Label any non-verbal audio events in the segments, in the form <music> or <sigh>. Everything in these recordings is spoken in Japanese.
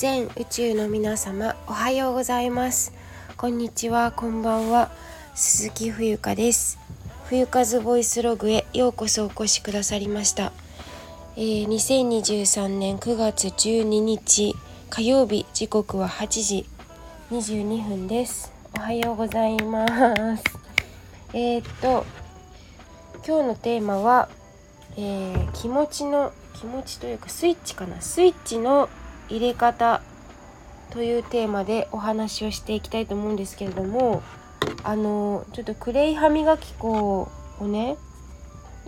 全宇宙の皆様おはようございます。こんにちはこんばんは。鈴木冬香です。冬風ボイスログへようこそお越しくださりました、えー、2023年9月12日火曜日時刻は8時22分です。おはようございます。えー、っと今日のテーマは、えー、気持ちの気持ちというかスイッチかな。スイッチの入れ方というテーマでお話をしていきたいと思うんですけれどもあのちょっとクレイ歯磨き粉をね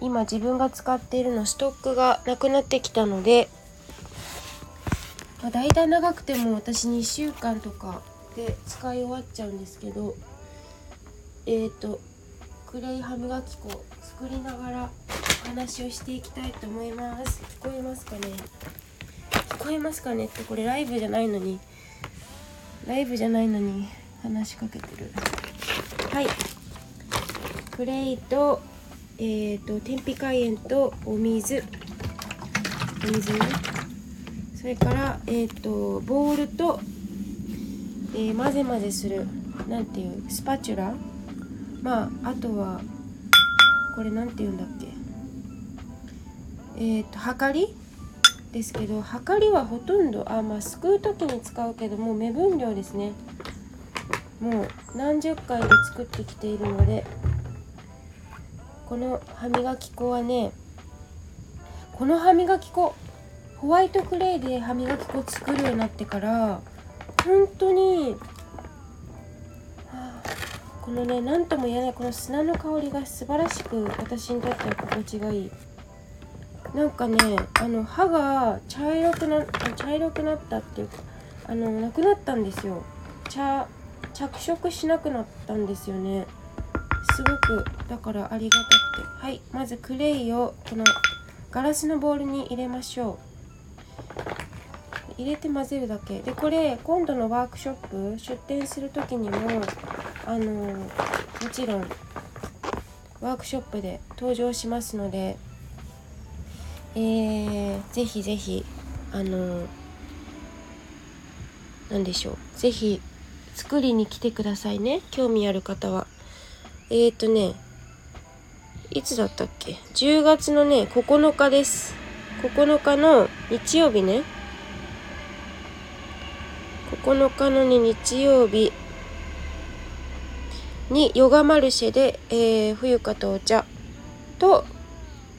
今自分が使っているのストックがなくなってきたので、まあ、大体長くても私2週間とかで使い終わっちゃうんですけどえっ、ー、とクレイ歯磨き粉作りながらお話をしていきたいと思います。聞こえますかね？聞こえますかねってこれライブじゃないのに。ライブじゃないのに話しかけてる。はい。クレイとえっ、ー、と天日海塩とお水。お水ね。それからえっ、ー、とボウルと、えー、混ぜ混ぜする。なんていうスパチュラ？まああとはこれなんて言うんだっけ？えっ、とはかり？ですけどはかりはほとんどあまあすくう時に使うけどもう目分量ですねもう何十回で作ってきているのでこの歯磨き粉はねこの歯磨き粉ホワイトクレイで歯磨き粉作るようになってから本当に、はあ、このね何とも言えないこの砂の香りが素晴らしく私にとっては心地がいい。なんかねあの歯が茶色くな茶色くなったっていうかあのなくなったんですよ。茶着色しなくなったんですよね。すごくだからありがたくて。はいまずクレイをこのガラスのボウルに入れましょう。入れて混ぜるだけ。でこれ今度のワークショップ出店する時にもあのもちろんワークショップで登場しますのでえー、ぜひぜひあの何でしょう。ぜひ作りに来てくださいね。興味ある方は。えーとねいつだったっけ？10月のね9日です。9日の日曜日ね。9日のね日曜日。にヨガマルシェで、えー、冬香とお茶と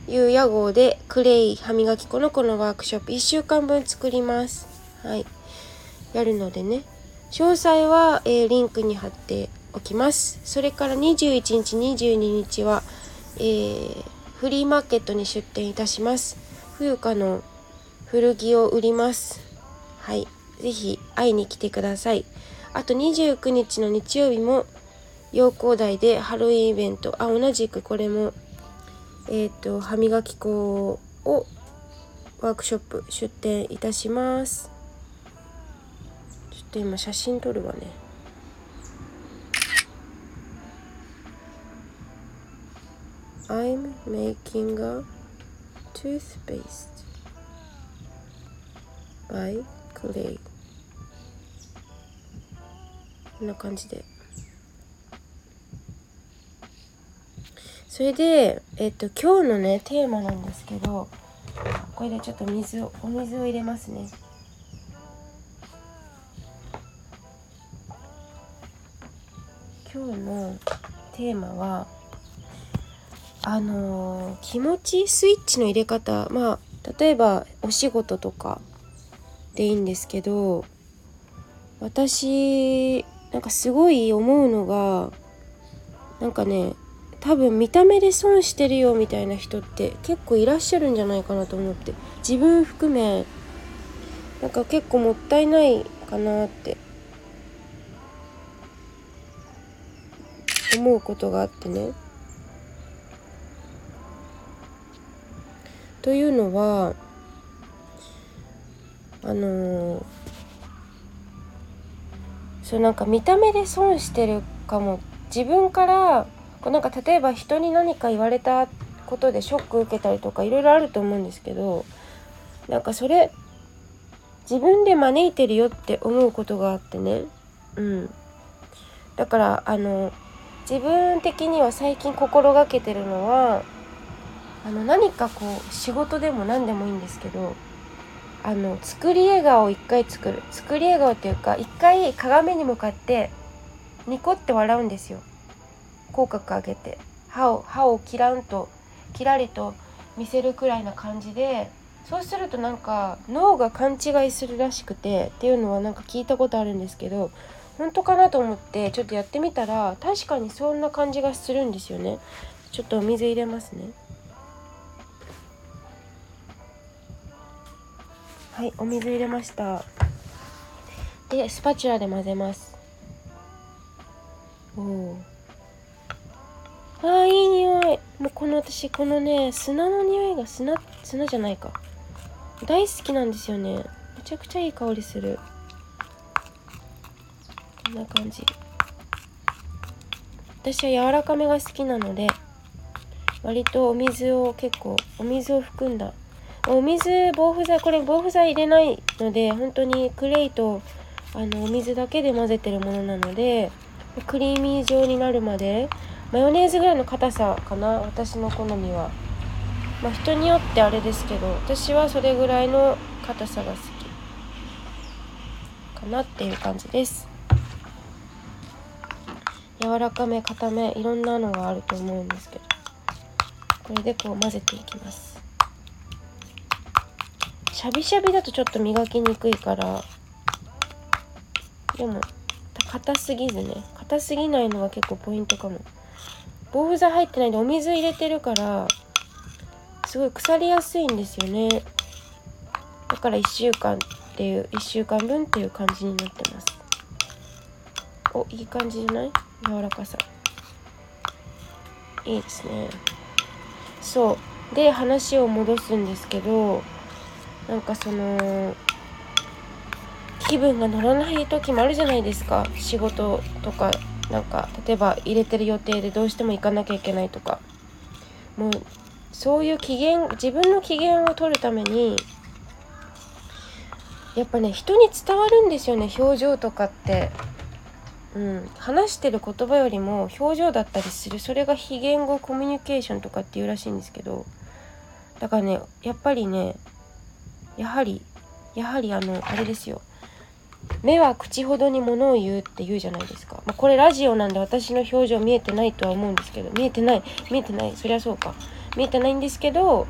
いう屋号でクレイ歯磨き粉のこのワークショップ1週間分作ります。はい。やるのでね。詳細は、えー、リンクに貼っておきます。それから21日、22日は、えー、フリーマーケットに出店いたします。冬香の古着を売ります。はい。ぜひ会いに来てください。あと29日の日曜日も陽光台でハロウィンイベント。あ、同じくこれもえっ、ー、と歯磨き粉をワークショップ出店いたします。ちょっと今写真撮るわね「I'm making a toothpaste by clay」こんな感じで。それで、えっと、今日のね、テーマなんですけど、これでちょっと水を、お水を入れますね。今日のテーマは、あのー、気持ちスイッチの入れ方、まあ、例えばお仕事とかでいいんですけど、私、なんかすごい思うのが、なんかね、多分見た目で損してるよみたいな人って結構いらっしゃるんじゃないかなと思って。自分含めなんか結構もったいないかなって。思うことがあってね。というのはあのー、そうなんか見た目で損してるかも。自分からこうなんか例えば人に何か言われたことでショック受けたりとかいろいろあると思うんですけどなんかそれ自分で招いてるよって思うことがあってね。うん。だからあの自分的には最近心がけてるのはあの何かこう仕事でも何でもいいんですけどあの作り笑顔を一回作る。作り笑顔っていうか一回鏡に向かってニコって笑うんですよ。口角上げて歯を歯をキランとキラリと見せるくらいな感じでそうするとなんか脳が勘違いするらしくてっていうのはなんか聞いたことあるんですけど本当かなと思ってちょっとやってみたら確かにそんな感じがするんですよね。ちょっとお水入れますね。はいお水入れました。でスパチュラで混ぜます。おおあーいい匂い。もうこの私このね砂の匂いが砂砂じゃないか。大好きなんですよね。めちゃくちゃいい香りする。こんな感じ。私は柔らかめが好きなので割とお水を結構お水を含んだ。お水防腐剤これ防腐剤入れないので本当にクレイとあのお水だけで混ぜてるものなのでクリーミー状になるまでマヨネーズぐらいの硬さかな私の好みは。まあ人によってあれですけど私はそれぐらいの硬さが好きかなっていう感じです。柔らかめ硬めいろんなのがあると思うんですけど。これでこう混ぜていきます。シャビシャビだとちょっと磨きにくいからでも硬すぎずね。硬すぎないのが結構ポイントかも。防腐剤入ってないんでお水入れてるからすごい腐りやすいんですよね。だから1週間っていう1週間分っていう感じになってます。おいい感じじゃない？柔らかさ。いいですね。そう。で話を戻すんですけどなんかその気分が乗らない時もあるじゃないですか。仕事とかなんか例えば入れてる予定でどうしても行かなきゃいけないとか。もうそういう機嫌自分の機嫌を取るためにやっぱね人に伝わるんですよね表情とかって。うん、話してる言葉よりも表情だったりするそれが非言語コミュニケーションとかっていうらしいんですけど。だからねやっぱりねやはりやはりあのあれですよ。目は口ほどにものを言うって言うじゃないですか、まあ、これラジオなんで私の表情見えてないとは思うんですけど見えてない見えてない。そりゃそうか。見えてないんですけど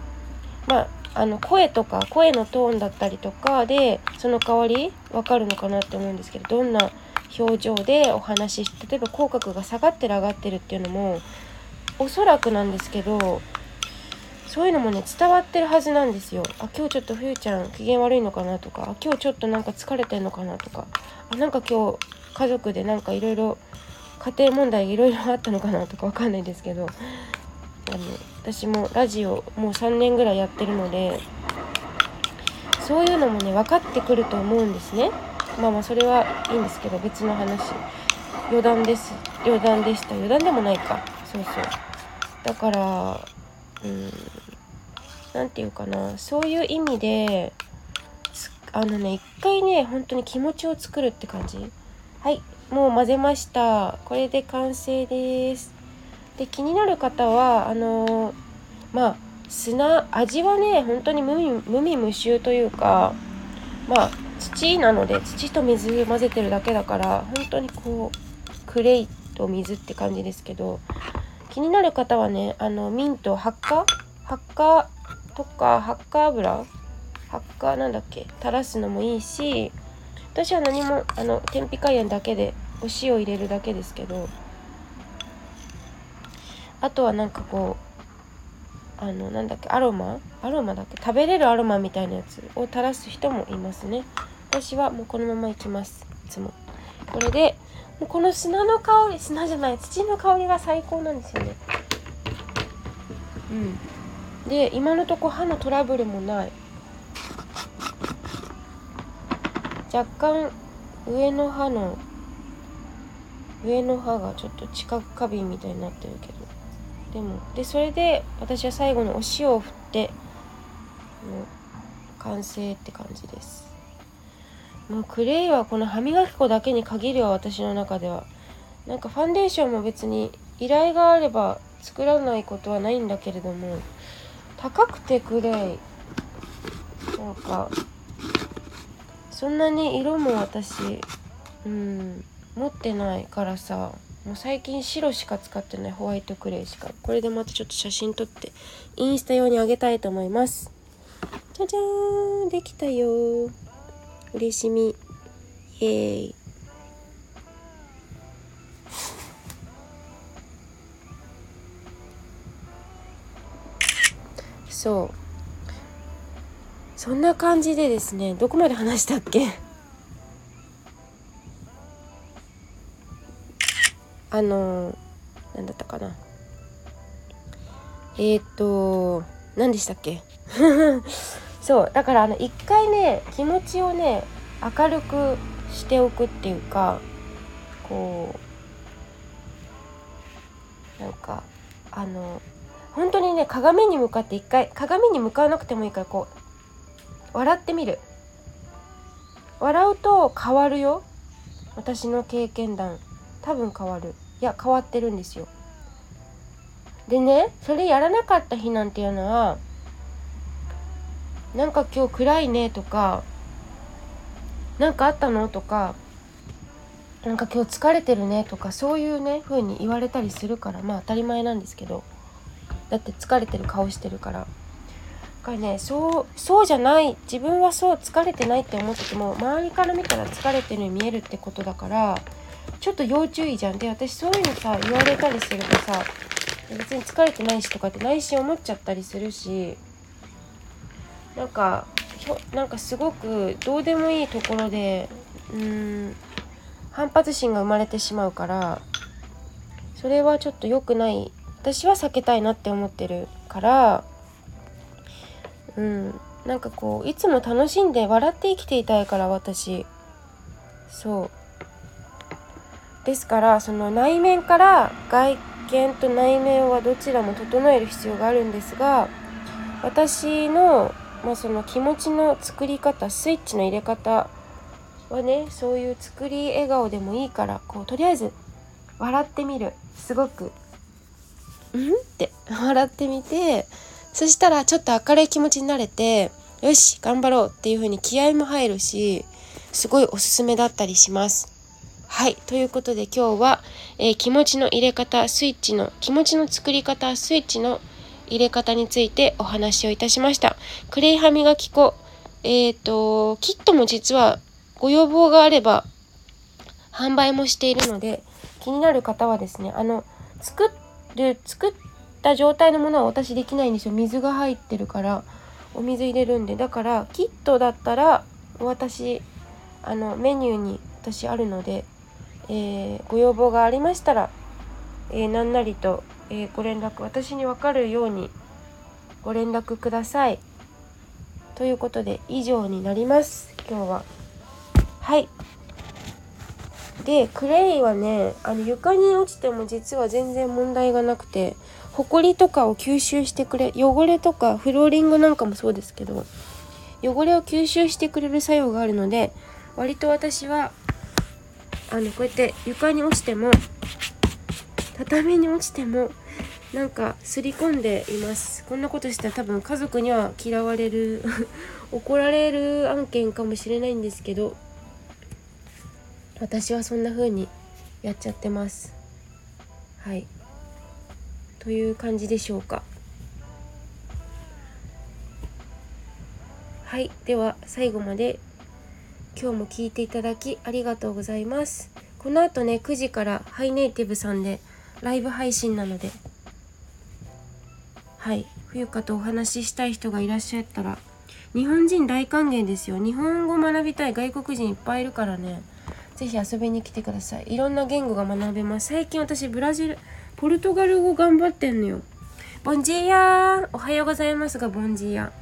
まああの声とか声のトーンだったりとかでその代わり分かるのかなって思うんですけどどんな表情でお話しして例えば口角が下がってる上がってるっていうのもおそらくなんですけどそういうのもね伝わってるはずなんですよ。あ今日ちょっと冬ちゃん機嫌悪いのかなとか。あ今日ちょっとなんか疲れてんのかなとか。あなんか今日家族でなんかいろいろ家庭問題いろいろあったのかなとかわかんないですけど。あの私もラジオもう3年ぐらいやってるのでそういうのもね分かってくると思うんですね。まあまあそれはいいんですけど別の話。余談です。余談でした。余談でもないか。そうそう。だからうん。何て言うかなそういう意味であのね一回ね本当に気持ちを作るって感じ。はいもう混ぜました。これで完成です。で気になる方はあのー、まあ砂味はね本当に無味無味無臭というかまあ土なので土と水混ぜてるだけだから本当にこうクレイと水って感じですけど気になる方はねあのミント発火？発火とか発火油？発火なんだっけ？垂らすのもいいし私は何もあの天日海塩だけでお塩入れるだけですけどあとはなんかこうあのなんだっけ？アロマ？アロマだっけ？食べれるアロマみたいなやつを垂らす人もいますね。私はもうこのままいきます。いつも。これでもうこの砂の香り砂じゃない土の香りが最高なんですよね。うん。で今のとこ歯のトラブルもない。若干上の歯の上の歯がちょっと知覚過敏みたいになってるけど。でもでそれで私は最後のお塩を振ってもう完成って感じです。もうクレイはこの歯磨き粉だけに限るよ私の中では。なんかファンデーションも別に依頼があれば作らないことはないんだけれども。高くてクレイなんかそんなに色も私うん持ってないからさもう最近白しか使ってないホワイトクレイしか。これでまたちょっと写真撮ってインスタ用にあげたいと思います。じゃじゃーんできたよ嬉しみ。イエーイ。そう。そんな感じでですねどこまで話したっけ？あの何だったかな。えっ、ー、と何でしたっけ？<laughs> そうだからあの一回ね気持ちをね明るくしておくっていうかこうなんかあの本当にね鏡に向かって一回鏡に向かわなくてもいいからこう笑ってみる。笑うと変わるよ。私の経験談。多分変わる。いや変わってるんですよ。でねそれやらなかった日なんていうのはなんか今日暗いねとか何かあったのとかなんか今日疲れてるねとかそういうね風に言われたりするからまあ当たり前なんですけど。だって疲れてる顔してるから。だからねそうそうじゃない自分はそう疲れてないって思ってても周りから見たら疲れてるように見えるってことだからちょっと要注意じゃんで私そういうのさ言われたりするとさ別に疲れてないしとかって内心思っちゃったりするしなんかひょなんかすごくどうでもいいところでうん反発心が生まれてしまうからそれはちょっと良くない私は避けたいなって思ってるからうんなんかこういつも楽しんで笑って生きていたいから私。そう。ですからその内面から外見と内面はどちらも整える必要があるんですが私のまあ、その気持ちの作り方スイッチの入れ方はねそういう作り笑顔でもいいからこうとりあえず笑ってみる。すごく「ん?」って笑ってみてそしたらちょっと明るい気持ちになれてよし頑張ろうっていう風に気合も入るしすごいおすすめだったりします。はいということで今日は、えー、気持ちの入れ方スイッチの気持ちの作り方スイッチの入れ方についてお話をいたしました。クレイ歯磨き粉、えっ、ー、と、キットも実はご要望があれば販売もしているので、気になる方はですね、あの、作っる、作った状態のものは私できないんですよ。水が入ってるから、お水入れるんで。だから、キットだったら、私、あの、メニューに私あるので、えー、ご要望がありましたら、えー、何なりとえー、ご連絡私に分かるようにご連絡ください。ということで以上になります今日は。はいでクレイはねあの床に落ちても実は全然問題がなくてほこりとかを吸収してくれ汚れとかフローリングなんかもそうですけど汚れを吸収してくれる作用があるので割と私はあのこうやって床に落ちても畳に落ちてもなんかすり込んでいます。こんなことしたら多分家族には嫌われる <laughs> 怒られる案件かもしれないんですけど私はそんな風にやっちゃってます。はい。という感じでしょうか。はい。では最後まで今日も聞いていただきありがとうございます。この後ね9時からハイネイティブさんでライブ配信なので。はい。冬香とお話ししたい人がいらっしゃったら。日本人大歓迎ですよ。日本語学びたい外国人いっぱいいるからね。是非遊びに来てください。いろんな言語が学べます。最近私ブラジルポルトガル語頑張ってんのよ。ボンジーヤおはようございますがボンジーヤ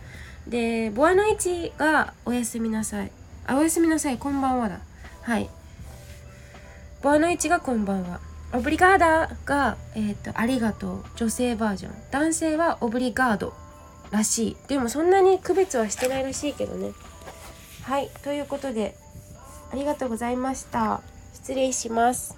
でボアノイチがおやすみなさい。あおやすみなさい。こんばんはだ。はい。ボアノイチがこんばんは。オブリガーダが、えーと、ありがとう。女性バージョン。男性はオブリガードらしい。でもそんなに区別はしてないらしいけどね。はい。ということでありがとうございました。失礼します。